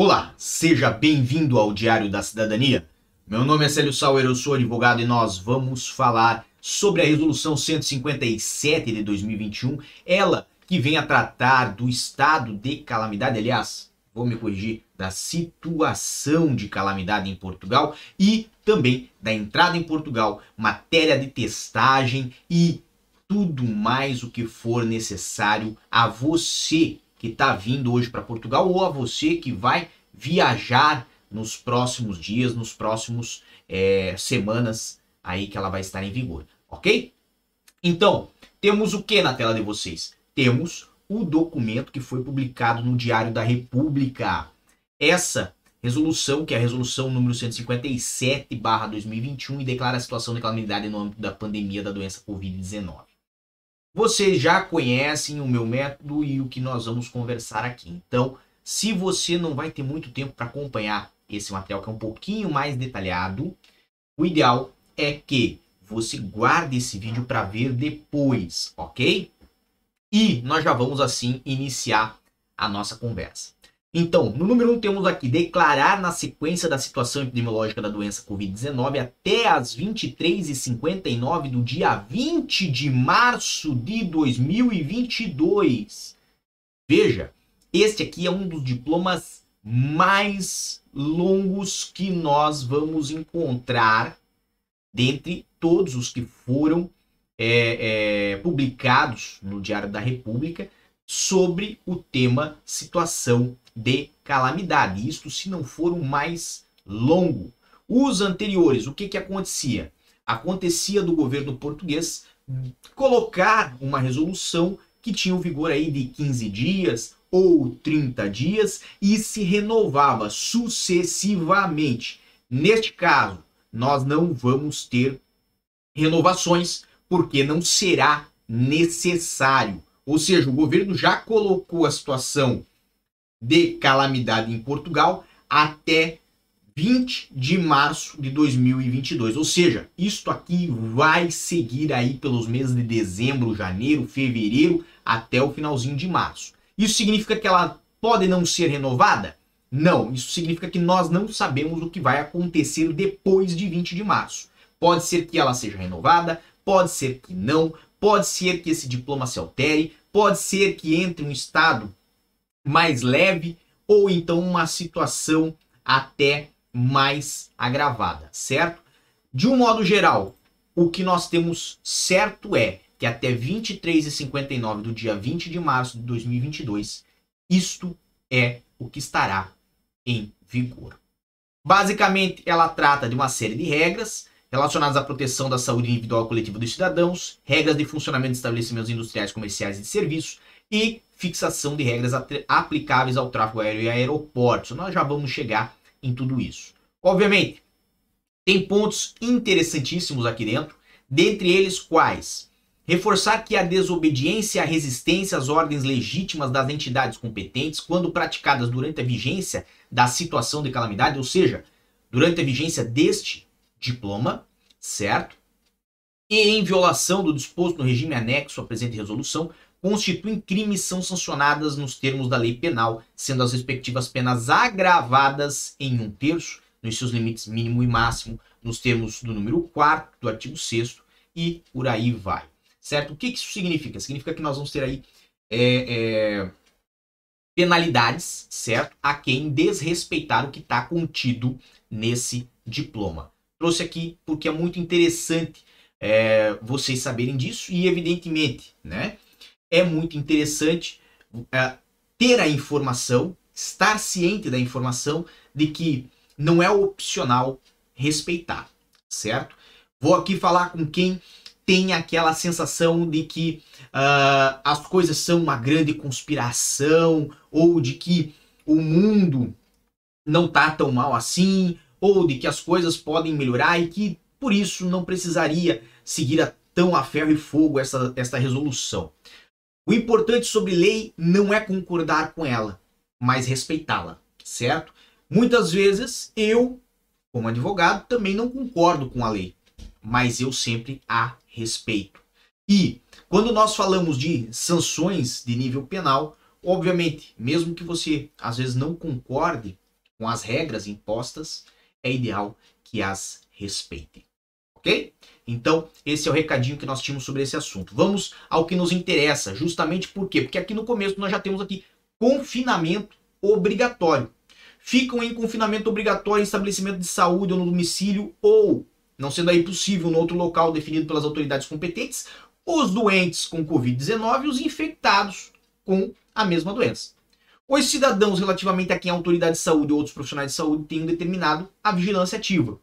Olá, seja bem-vindo ao Diário da Cidadania. Meu nome é Célio Sauer, eu sou advogado e nós vamos falar sobre a Resolução 157 de 2021, ela que vem a tratar do estado de calamidade, aliás, vou me corrigir, da situação de calamidade em Portugal e também da entrada em Portugal, matéria de testagem e tudo mais o que for necessário a você que está vindo hoje para Portugal ou a você que vai viajar nos próximos dias, nos próximos é, semanas aí que ela vai estar em vigor, ok? Então, temos o que na tela de vocês? Temos o documento que foi publicado no Diário da República. Essa resolução, que é a resolução número 157/2021 e declara a situação de calamidade no âmbito da pandemia da doença COVID-19. Vocês já conhecem o meu método e o que nós vamos conversar aqui. Então, se você não vai ter muito tempo para acompanhar esse material que é um pouquinho mais detalhado, o ideal é que você guarde esse vídeo para ver depois, ok? E nós já vamos assim iniciar a nossa conversa. Então, no número 1 um, temos aqui declarar na sequência da situação epidemiológica da doença Covid-19 até as 23h59 do dia 20 de março de 2022. Veja, este aqui é um dos diplomas mais longos que nós vamos encontrar dentre todos os que foram é, é, publicados no Diário da República sobre o tema situação de calamidade. Isto se não for o mais longo. Os anteriores, o que, que acontecia? Acontecia do governo português colocar uma resolução que tinha o vigor aí de 15 dias ou 30 dias e se renovava sucessivamente. Neste caso, nós não vamos ter renovações porque não será necessário. Ou seja, o governo já colocou a situação de calamidade em Portugal até 20 de março de 2022. Ou seja, isto aqui vai seguir aí pelos meses de dezembro, janeiro, fevereiro até o finalzinho de março. Isso significa que ela pode não ser renovada? Não, isso significa que nós não sabemos o que vai acontecer depois de 20 de março. Pode ser que ela seja renovada, pode ser que não, pode ser que esse diploma se altere, pode ser que entre um estado mais leve ou então uma situação até mais agravada, certo? De um modo geral, o que nós temos certo é que até 23h59 do dia 20 de março de 2022, isto é o que estará em vigor. Basicamente, ela trata de uma série de regras relacionadas à proteção da saúde individual e coletiva dos cidadãos, regras de funcionamento de estabelecimentos industriais, comerciais e de serviços e fixação de regras aplicáveis ao tráfego aéreo e aeroportos. Nós já vamos chegar em tudo isso. Obviamente, tem pontos interessantíssimos aqui dentro, dentre eles quais? Reforçar que a desobediência e a resistência às ordens legítimas das entidades competentes, quando praticadas durante a vigência da situação de calamidade, ou seja, durante a vigência deste diploma, certo? E em violação do disposto no regime anexo à presente resolução, constituem crimes são sancionadas nos termos da lei penal, sendo as respectivas penas agravadas em um terço, nos seus limites mínimo e máximo, nos termos do número 4 do artigo 6 e por aí vai. Certo? O que, isso significa? Significa que nós vamos ter aí é, é, penalidades, certo? A quem desrespeitar o que está contido nesse diploma. Trouxe aqui porque é muito interessante é, vocês saberem disso e, evidentemente, né? É muito interessante é, ter a informação, estar ciente da informação de que não é opcional respeitar, certo? Vou aqui falar com quem tem aquela sensação de que uh, as coisas são uma grande conspiração ou de que o mundo não tá tão mal assim ou de que as coisas podem melhorar e que por isso não precisaria seguir a, tão a ferro e fogo essa, essa resolução. O importante sobre lei não é concordar com ela, mas respeitá-la, certo? Muitas vezes eu, como advogado, também não concordo com a lei, mas eu sempre a respeito. E quando nós falamos de sanções de nível penal, obviamente, mesmo que você às vezes não concorde com as regras impostas, é ideal que as respeitem. Então, esse é o recadinho que nós tínhamos sobre esse assunto. Vamos ao que nos interessa, justamente por quê? Porque aqui no começo nós já temos aqui confinamento obrigatório. Ficam em confinamento obrigatório em estabelecimento de saúde ou no domicílio ou, não sendo aí possível, no outro local definido pelas autoridades competentes, os doentes com Covid-19 e os infectados com a mesma doença. Os cidadãos relativamente a quem a autoridade de saúde ou outros profissionais de saúde tenham determinado a vigilância ativa.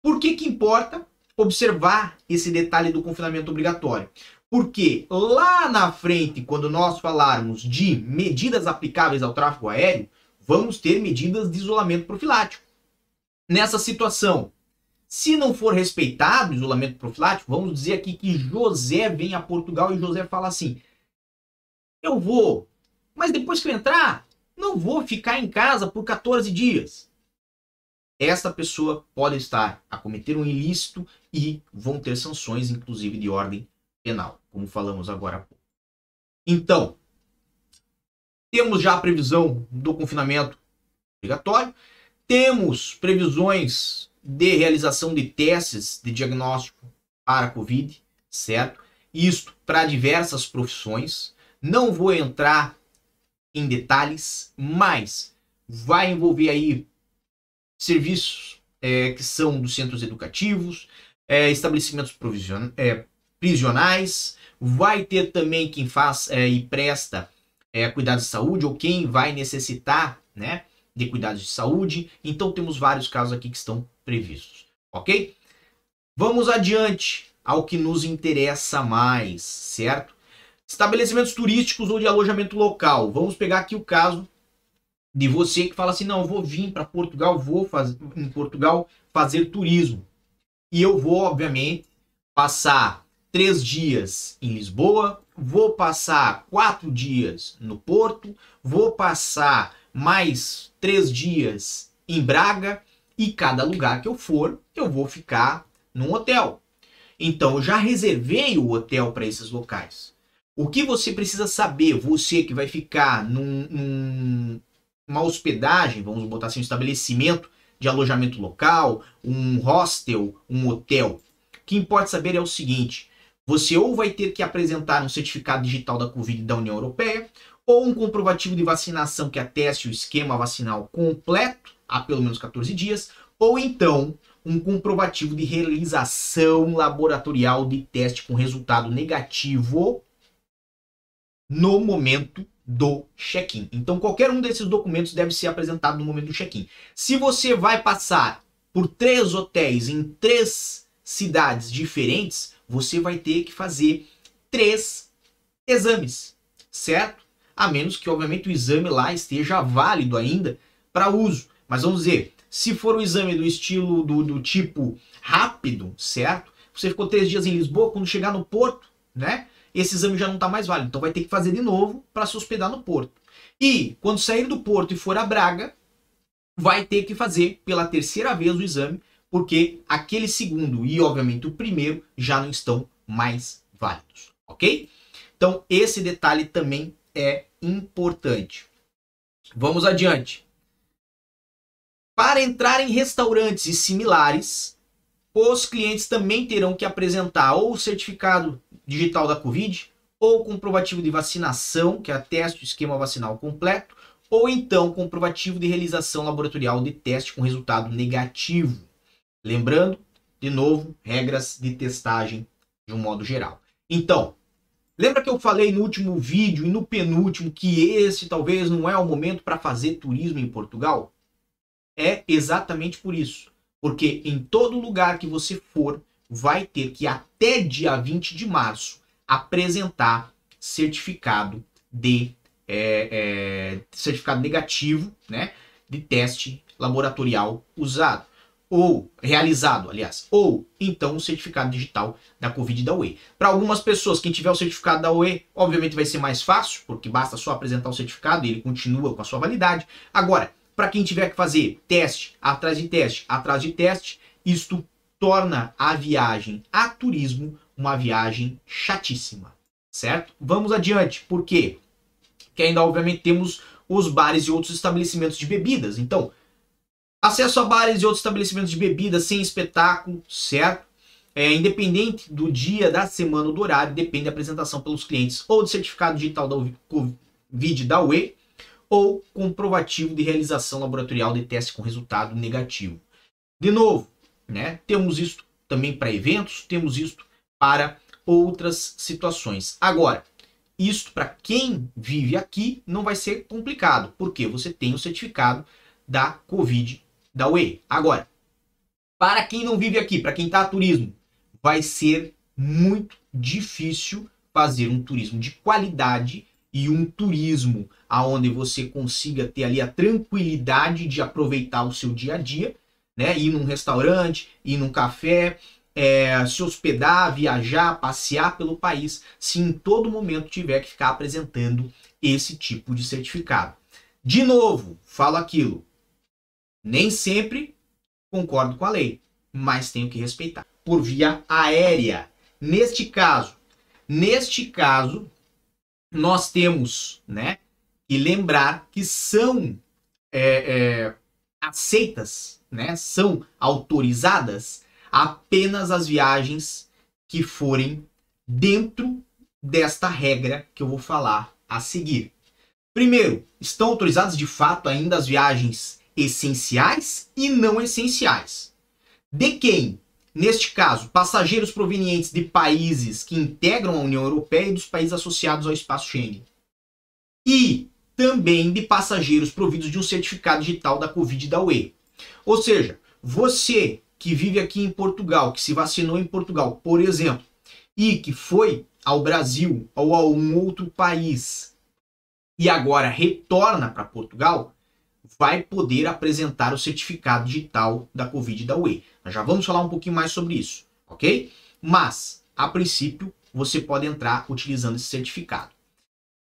Por que que importa observar esse detalhe do confinamento obrigatório? Porque lá na frente, quando nós falarmos de medidas aplicáveis ao tráfego aéreo, vamos ter medidas de isolamento profilático. Nessa situação, se não for respeitado o isolamento profilático, vamos dizer aqui que José vem a Portugal e José fala assim: Eu vou, mas depois que eu entrar, não vou ficar em casa por 14 dias. Esta pessoa pode estar a cometer um ilícito e vão ter sanções, inclusive de ordem penal, como falamos agora há pouco. Então, temos já a previsão do confinamento obrigatório, temos previsões de realização de testes de diagnóstico para a Covid, certo? Isto para diversas profissões. Não vou entrar em detalhes, mas vai envolver aí serviços é, que são dos centros educativos, é, estabelecimentos é, prisionais, vai ter também quem faz é, e presta é, cuidados de saúde ou quem vai necessitar né, de cuidados de saúde. Então temos vários casos aqui que estão previstos, ok? Vamos adiante ao que nos interessa mais, certo? Estabelecimentos turísticos ou de alojamento local. Vamos pegar aqui o caso de você que fala assim: não, eu vou vir para Portugal, vou fazer em Portugal fazer turismo. E eu vou, obviamente, passar três dias em Lisboa, vou passar quatro dias no Porto, vou passar mais três dias em Braga e cada lugar que eu for, eu vou ficar num hotel. Então, eu já reservei o hotel para esses locais. O que você precisa saber, você que vai ficar num, num, uma hospedagem, vamos botar assim, um estabelecimento de alojamento local, um hostel, um hotel. O que importa saber é o seguinte: você ou vai ter que apresentar um certificado digital da Covid da União Europeia, ou um comprovativo de vacinação que ateste o esquema vacinal completo há pelo menos 14 dias, ou então um comprovativo de realização laboratorial de teste com resultado negativo no momento do check-in. Então, qualquer um desses documentos deve ser apresentado no momento do check-in. Se você vai passar por três hotéis em três cidades diferentes, você vai ter que fazer três exames, certo? A menos que, obviamente, o exame lá esteja válido ainda para uso. Mas vamos dizer, se for o exame do estilo do, do tipo rápido, certo? Você ficou três dias em Lisboa, quando chegar no Porto, né? Esse exame já não está mais válido. Então vai ter que fazer de novo para se hospedar no Porto. E quando sair do Porto e for a Braga, vai ter que fazer pela terceira vez o exame, porque aquele segundo e obviamente o primeiro já não estão mais válidos, ok? Então esse detalhe também é importante. Vamos adiante. Para entrar em restaurantes e similares, os clientes também terão que apresentar ou o certificado digital da Covid, ou comprovativo de vacinação, que atesta o esquema vacinal completo, ou então comprovativo de realização laboratorial de teste com resultado negativo. Lembrando, de novo, regras de testagem de um modo geral. Então, lembra que eu falei no último vídeo e no penúltimo que esse talvez não é o momento para fazer turismo em Portugal? É exatamente por isso. Porque em todo lugar que você for, vai ter que até dia 20 de março apresentar certificado de é, é, certificado negativo, né, de teste laboratorial usado ou realizado, aliás, ou então o certificado digital da Covid da UE. Para algumas pessoas, quem tiver o certificado da UE, obviamente vai ser mais fácil, porque basta só apresentar o certificado e ele continua com a sua validade. Agora, para quem tiver que fazer teste atrás de teste, atrás de teste, isto torna a viagem a turismo uma viagem chatíssima, certo? Vamos adiante, por quê? Porque ainda obviamente temos os bares e outros estabelecimentos de bebidas. Então, Acesso a bares e outros estabelecimentos de bebida sem espetáculo, certo? É, independente do dia, da semana ou do horário, depende da apresentação pelos clientes ou do certificado digital da Covid da UE ou comprovativo de realização laboratorial de teste com resultado negativo. De novo, né? Temos isso também para eventos, temos isso para outras situações. Agora, isto para quem vive aqui não vai ser complicado, porque você tem o certificado da Covid da UE. Agora, para quem não vive aqui, para quem está a turismo, vai ser muito difícil fazer um turismo de qualidade e um turismo aonde você consiga ter ali a tranquilidade de aproveitar o seu dia a dia, né? Ir num restaurante, ir num café, é, se hospedar, viajar, passear pelo país, se em todo momento tiver que ficar apresentando esse tipo de certificado. De novo, falo aquilo. Nem sempre concordo com a lei, mas tenho que respeitar. Por via aérea. Neste caso, neste caso, nós temos, né, que lembrar que são é, é, aceitas, né, são autorizadas apenas as viagens que forem dentro desta regra que eu vou falar a seguir. Primeiro, estão autorizadas de fato ainda as viagens essenciais e não essenciais. De quem? Neste caso, passageiros provenientes de países que integram a União Europeia e dos países associados ao espaço Schengen. E também de passageiros providos de um certificado digital da Covid da UE. Ou seja, você que vive aqui em Portugal, que se vacinou em Portugal, por exemplo, e que foi ao Brasil ou a um outro país e agora retorna para Portugal, vai poder apresentar o certificado digital da Covid da UE. Nós já vamos falar um pouquinho mais sobre isso, ok? Mas, a princípio, você pode entrar utilizando esse certificado.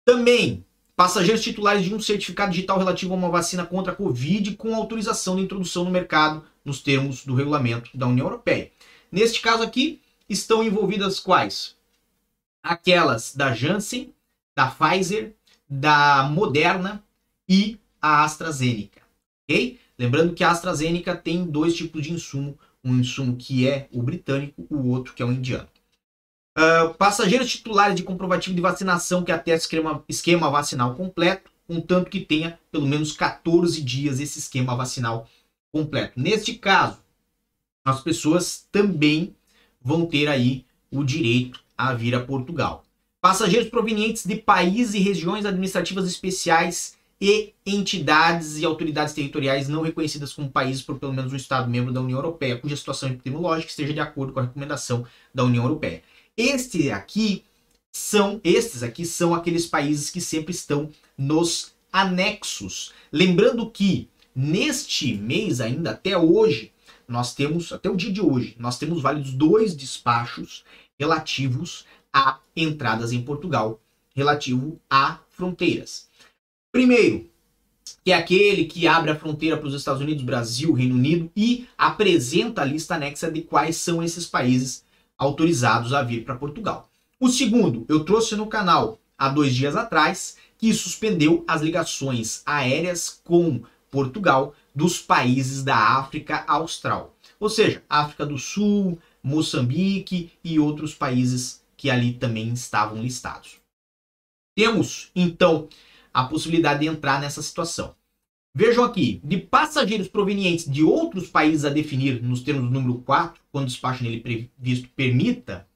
Também, passageiros titulares de um certificado digital relativo a uma vacina contra a Covid com autorização de introdução no mercado nos termos do regulamento da União Europeia. Neste caso aqui, estão envolvidas quais? Aquelas da Janssen, da Pfizer, da Moderna e a AstraZeneca, ok? Lembrando que a AstraZeneca tem dois tipos de insumo, um insumo que é o britânico, o outro que é o indiano. Uh, passageiros titulares de comprovativo de vacinação que atesta esquema, esquema vacinal completo, contanto que tenha pelo menos 14 dias esse esquema vacinal completo. Neste caso, as pessoas também vão ter aí o direito a vir a Portugal. Passageiros provenientes de países e regiões administrativas especiais e entidades e autoridades territoriais não reconhecidas como países por pelo menos um Estado membro da União Europeia, cuja situação epidemiológica esteja de acordo com a recomendação da União Europeia. Este aqui são, estes aqui são aqueles países que sempre estão nos anexos. Lembrando que Neste mês, ainda até hoje, nós temos, até o dia de hoje, nós temos válidos dois despachos relativos a entradas em Portugal, relativo a fronteiras. Primeiro, que é aquele que abre a fronteira para os Estados Unidos, Brasil, Reino Unido e apresenta a lista anexa de quais são esses países autorizados a vir para Portugal. O segundo, eu trouxe no canal há dois dias atrás, que suspendeu as ligações aéreas com Portugal dos países da África Austral. Ou seja, África do Sul, Moçambique e outros países que ali também estavam listados. Temos, então, a possibilidade de entrar nessa situação. Vejam aqui, de passageiros provenientes de outros países a definir nos termos do número 4, quando o despacho nele previsto permita,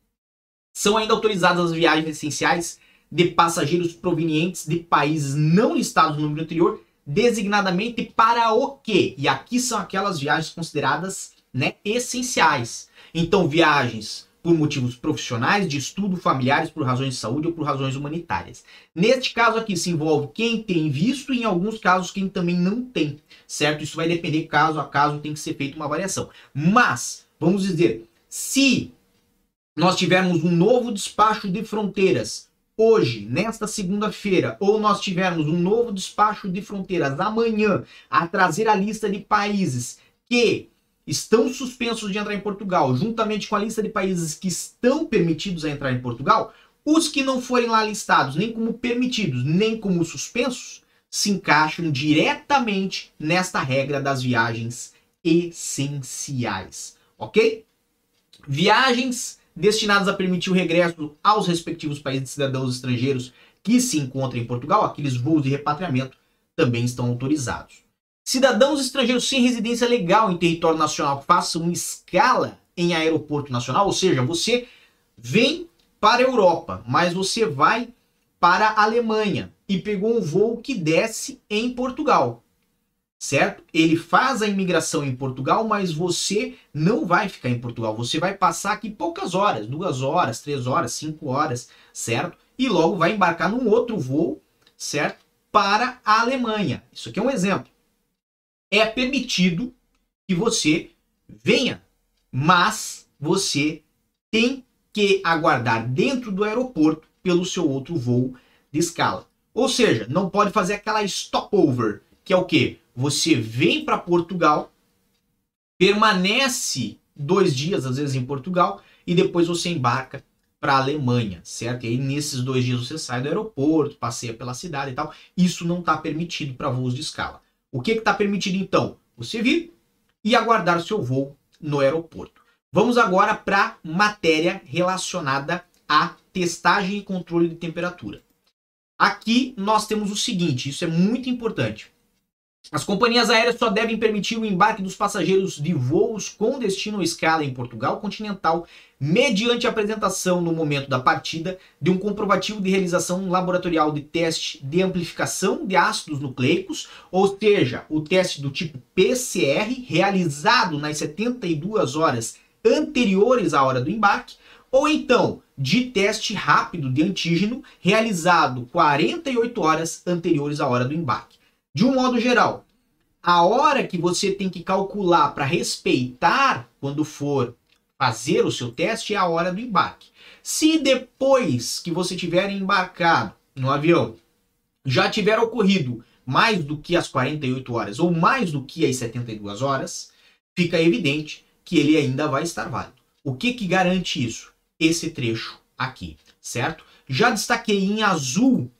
são ainda autorizadas as viagens essenciais de passageiros provenientes de países não listados no número anterior designadamente para o quê? E aqui são aquelas viagens consideradas né, essenciais. Então, viagens por motivos profissionais, de estudo, familiares, por razões de saúde ou por razões humanitárias. Neste caso aqui se envolve quem tem visto e em alguns casos quem também não tem, certo? Isso vai depender caso a caso, tem que ser feita uma variação. Mas, vamos dizer, se nós tivermos um novo despacho de fronteiras hoje, nesta segunda-feira, ou nós tivermos um novo despacho de fronteiras amanhã a trazer a lista de países que estão suspensos de entrar em Portugal, juntamente com a lista de países que estão permitidos a entrar em Portugal, os que não forem lá listados nem como permitidos, nem como suspensos, se encaixam diretamente nesta regra das viagens essenciais, ok? Viagens destinadas a permitir o regresso aos respectivos países de cidadãos estrangeiros que se encontram em Portugal, aqueles voos de repatriamento, também estão autorizados. Cidadãos estrangeiros sem residência legal em território nacional que façam escala em aeroporto nacional, ou seja, você vem para a Europa, mas você vai para a Alemanha e pegou um voo que desce em Portugal certo? Ele faz a imigração em Portugal, mas você não vai ficar em Portugal. Você vai passar aqui poucas horas, duas horas, três horas, cinco horas, certo? E logo vai embarcar num outro voo, certo? Para a Alemanha. Isso aqui é um exemplo. É permitido que você venha, mas você tem que aguardar dentro do aeroporto pelo seu outro voo de escala. Ou seja, não pode fazer aquela stopover, que é o quê? Você vem para Portugal, permanece dois dias, às vezes, em Portugal, e depois você embarca para a Alemanha, certo? E aí, nesses dois dias, você sai do aeroporto, passeia pela cidade e tal. Isso não está permitido para voos de escala. O que está permitido, então? Você vir e aguardar seu voo no aeroporto. Vamos agora para matéria relacionada à testagem e controle de temperatura. Aqui nós temos o seguinte, isso é muito importante. As companhias aéreas só devem permitir o embarque dos passageiros de voos com destino à escala em Portugal continental, mediante a apresentação no momento da partida de um comprovativo de realização laboratorial de teste de amplificação de ácidos nucleicos, ou seja, o teste do tipo PCR, realizado nas 72 horas anteriores à hora do embarque, ou então de teste rápido de antígeno, realizado 48 horas anteriores à hora do embarque. De um modo geral, a hora que você tem que calcular para respeitar quando for fazer o seu teste é a hora do embarque. Se depois que você tiver embarcado no avião já tiver ocorrido mais do que as 48 horas ou mais do que as 72 horas, fica evidente que ele ainda vai estar válido. O que, que garante isso? Esse trecho aqui, certo? Já destaquei em azul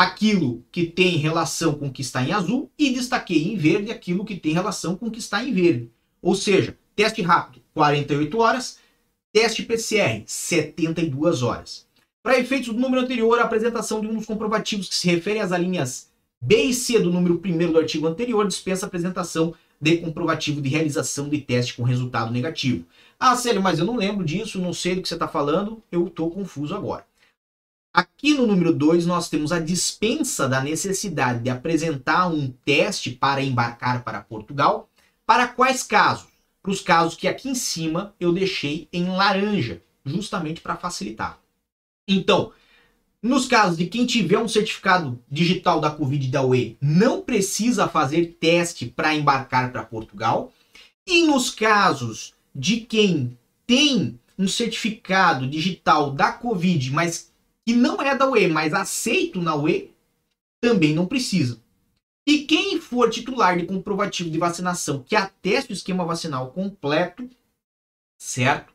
aquilo que tem relação com o que está em azul e destaquei em verde aquilo que tem relação com o que está em verde. Ou seja, teste rápido, 48 horas, teste PCR, 72 horas. Para efeitos do número anterior, a apresentação de um dos comprovativos que se refere às alíneas B e C do número 1 do artigo anterior dispensa a apresentação de comprovativo de realização de teste com resultado negativo. Ah, Célio, mas eu não lembro disso, não sei do que você está falando, eu estou confuso agora. Aqui no número 2, nós temos a dispensa da necessidade de apresentar um teste para embarcar para Portugal. Para quais casos? Para os casos que aqui em cima eu deixei em laranja, justamente para facilitar. Então, nos casos de quem tiver um certificado digital da Covid da UE, não precisa fazer teste para embarcar para Portugal. E nos casos de quem tem um certificado digital da Covid, mas que não é da UE, mas aceito na UE, também não precisa. E quem for titular de comprovativo de vacinação que ateste o esquema vacinal completo, certo?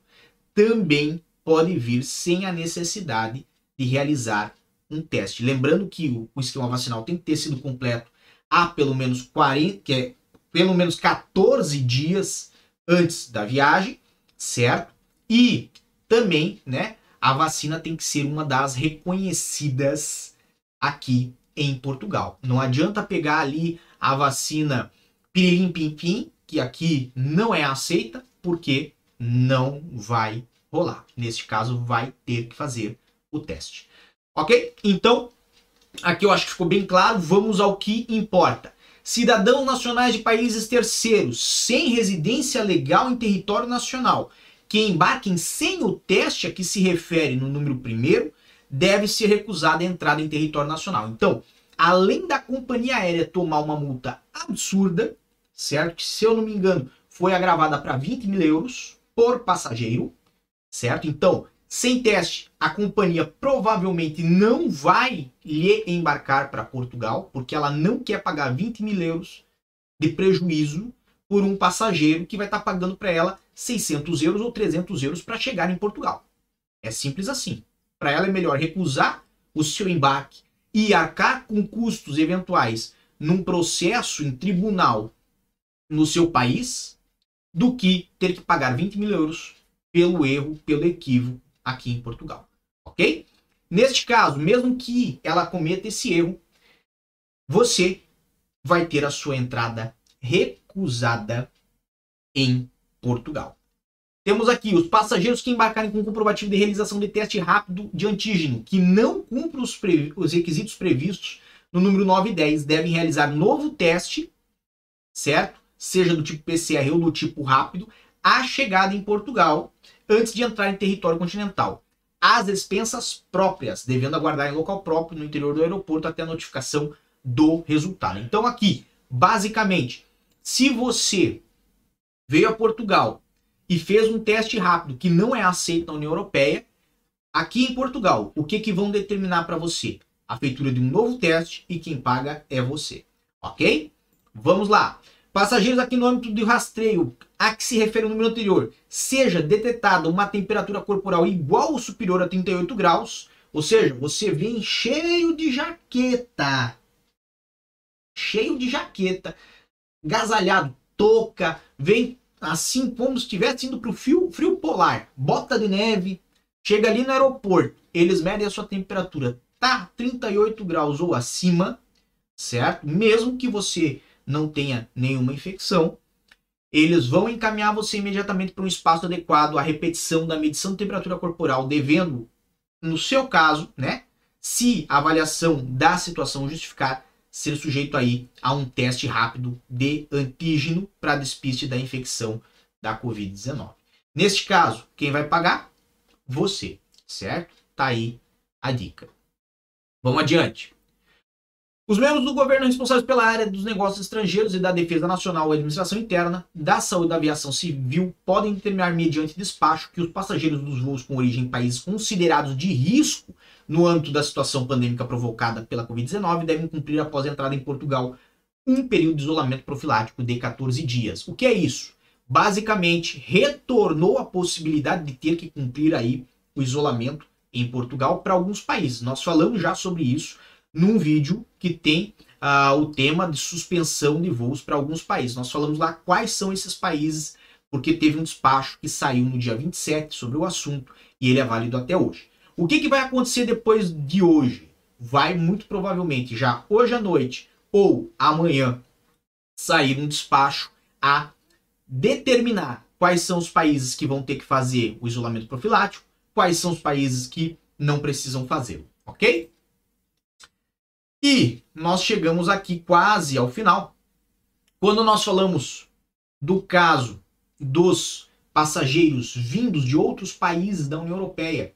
Também pode vir sem a necessidade de realizar um teste. Lembrando que o, o esquema vacinal tem que ter sido completo há pelo menos 40, que é pelo menos 14 dias antes da viagem, certo? E também, né, a vacina tem que ser uma das reconhecidas aqui em Portugal. Não adianta pegar ali a vacina pirilim pim pim, que aqui não é aceita, porque não vai rolar. Neste caso, vai ter que fazer o teste. Ok? Então, aqui eu acho que ficou bem claro. Vamos ao que importa. Cidadãos nacionais de países terceiros sem residência legal em território nacional que embarquem sem o teste a que se refere no número primeiro deve ser recusada a entrada em território nacional. Então, além da companhia aérea tomar uma multa absurda, certo? Que, se eu não me engano, foi agravada para 20 mil euros por passageiro, certo? Então, sem teste, a companhia provavelmente não vai lhe embarcar para Portugal, porque ela não quer pagar 20 mil euros de prejuízo por um passageiro que vai estar tá pagando para ela 600 euros ou 300 euros para chegar em Portugal. É simples assim. Para ela é melhor recusar o seu embarque e arcar com custos eventuais num processo em tribunal no seu país do que ter que pagar 20 mil euros pelo erro, pelo equívoco aqui em Portugal. Ok? Neste caso, mesmo que ela cometa esse erro, você vai ter a sua entrada recusada em Portugal. Temos aqui os passageiros que embarcarem com comprovativo de realização de teste rápido de antígeno, que não cumpram os, os, requisitos previstos no número 9 e 10, devem realizar novo teste, certo? Seja do tipo PCR ou do tipo rápido, à chegada em Portugal, antes de entrar em território continental. As expensas próprias, devendo aguardar em local próprio no interior do aeroporto até a notificação do resultado. Então, aqui, basicamente, se você veio a Portugal e fez um teste rápido que não é aceito na União Europeia, aqui em Portugal, o que, que vão determinar para você? A feitura de um novo teste e quem paga é você. Ok? Vamos lá. Passageiros aqui no âmbito do rastreio, a que se refere o número anterior, seja detectada uma temperatura corporal igual ou superior a 38 graus, ou seja, você vem cheio de jaqueta, cheio de jaqueta, gasalhado, touca, vem assim como se estivesse indo para o frio, frio polar, bota de neve, chega ali no aeroporto, eles medem a sua temperatura, tá 38 graus ou acima, certo? Mesmo que você não tenha nenhuma infecção, eles vão encaminhar você imediatamente para um espaço adequado à repetição da medição de temperatura corporal, devendo, no seu caso, né, se a avaliação da situação justificar, ser sujeito aí a um teste rápido de antígeno para despiste da infecção da Covid-19. Neste caso, quem vai pagar? Você, certo? Tá aí a dica. Vamos adiante. Os membros do governo responsáveis pela área dos negócios estrangeiros e da defesa nacional e administração interna, da saúde da aviação civil, podem determinar mediante despacho que os passageiros dos voos com origem em países considerados de risco no âmbito da situação pandêmica provocada pela Covid-19 devem cumprir após a entrada em Portugal um período de isolamento profilático de 14 dias. O que é isso? Basicamente, retornou a possibilidade de ter que cumprir aí o isolamento em Portugal para alguns países. Nós falamos já sobre isso num vídeo que tem uh, o tema de suspensão de voos para alguns países. Nós falamos lá quais são esses países, porque teve um despacho que saiu no dia 27 sobre o assunto e ele é válido até hoje. O que, que vai acontecer depois de hoje? Vai muito provavelmente já hoje à noite ou amanhã sair um despacho a determinar quais são os países que vão ter que fazer o isolamento profilático, quais são os países que não precisam fazê-lo, ok? E nós chegamos aqui quase ao final. Quando nós falamos do caso dos passageiros vindos de outros países da União Europeia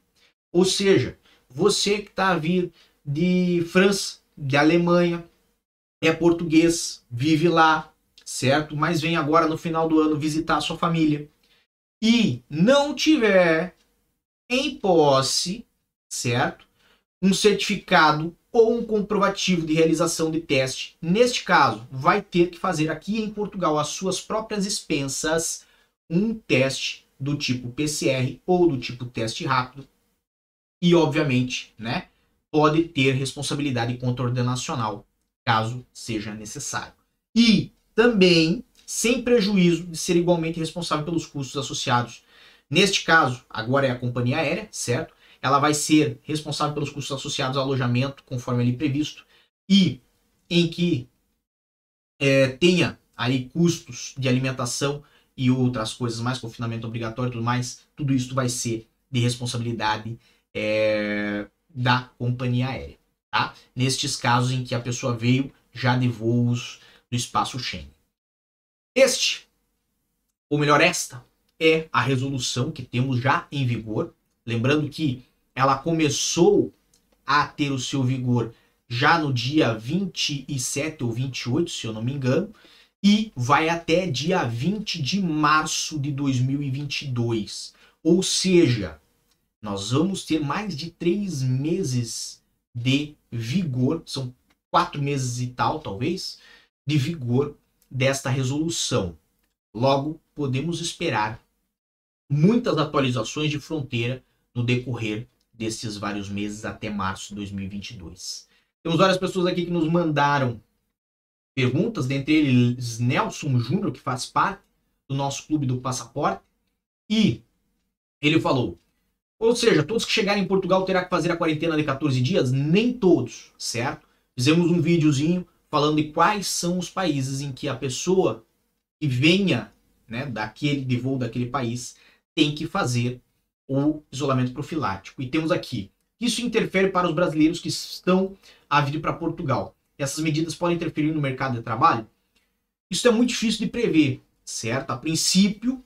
ou seja, você que está a vir de França, de Alemanha, é português, vive lá, certo? Mas vem agora no final do ano visitar a sua família e não tiver em posse, certo? Um certificado ou um comprovativo de realização de teste. Neste caso, vai ter que fazer aqui em Portugal as suas próprias expensas um teste do tipo PCR ou do tipo teste rápido e, obviamente, né, pode ter responsabilidade contraordenacional, caso seja necessário. E também sem prejuízo de ser igualmente responsável pelos custos associados. Neste caso, agora é a companhia aérea, certo? Ela vai ser responsável pelos custos associados ao alojamento, conforme ali previsto, e em que é, tenha aí custos de alimentação e outras coisas mais, confinamento obrigatório e tudo mais, tudo isso vai ser de responsabilidade é, da companhia aérea. Tá? Nestes casos em que a pessoa veio já de voos do espaço Schengen. Este, ou melhor, esta, é a resolução que temos já em vigor. Lembrando que ela começou a ter o seu vigor já no dia 27 ou 28, se eu não me engano, e vai até dia 20 de março de 2022. Ou seja, nós vamos ter mais de três meses de vigor, são quatro meses e tal, talvez, de vigor desta resolução. Logo, podemos esperar muitas atualizações de fronteira no decorrer desses vários meses até março de 2022. Temos várias pessoas aqui que nos mandaram perguntas, dentre eles Nelson Júnior, que faz parte do nosso clube do passaporte, e ele falou: ou seja, todos que chegarem em Portugal terá que fazer a quarentena de 14 dias? Nem todos, certo? Fizemos um videozinho falando de quais são os países em que a pessoa que venha né, daquele de voo daquele país tem que fazer o isolamento profilático. E temos aqui isso interfere para os brasileiros que estão a vir para Portugal. Essas medidas podem interferir no mercado de trabalho? Isso é muito difícil de prever, certo? A princípio,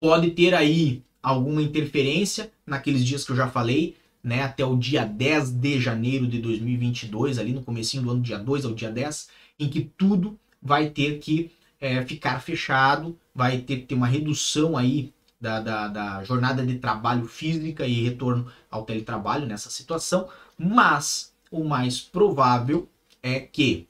pode ter aí alguma interferência naqueles dias que eu já falei, né, até o dia 10 de janeiro de 2022, ali no comecinho do ano, dia 2 ao dia 10, em que tudo vai ter que é, ficar fechado, vai ter que ter uma redução aí da, da, da, jornada de trabalho física e retorno ao teletrabalho nessa situação, mas o mais provável é que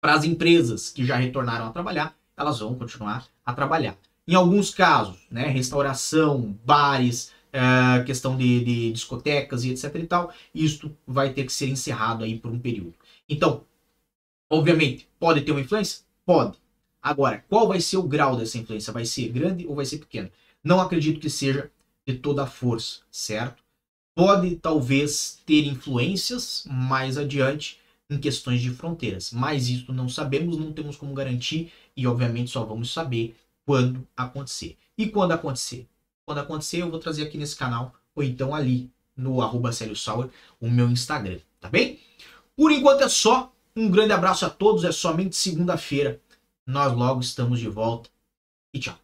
para as empresas que já retornaram a trabalhar, elas vão continuar a trabalhar. Em alguns casos, né, restauração, bares, é, questão de, de, discotecas e etc e tal, isto vai ter que ser encerrado aí por um período. Então, obviamente, pode ter uma influência? Pode. Agora, qual vai ser o grau dessa influência? Vai ser grande ou vai ser pequeno? Não acredito que seja de toda a força, certo? Pode talvez ter influências mais adiante em questões de fronteiras, mas isso não sabemos, não temos como garantir e obviamente só vamos saber quando acontecer. E quando acontecer? Quando acontecer, eu vou trazer aqui nesse canal, ou então ali no arroba Sauer, o meu Instagram, tá bem? Por enquanto é só. Um grande abraço a todos. É somente segunda-feira. Nós logo estamos de volta. E tchau.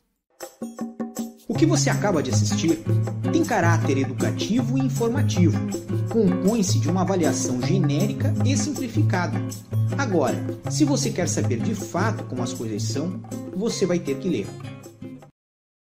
O que você acaba de assistir tem caráter educativo e informativo. Compõe-se de uma avaliação genérica e simplificada. Agora, se você quer saber de fato como as coisas são, você vai ter que ler.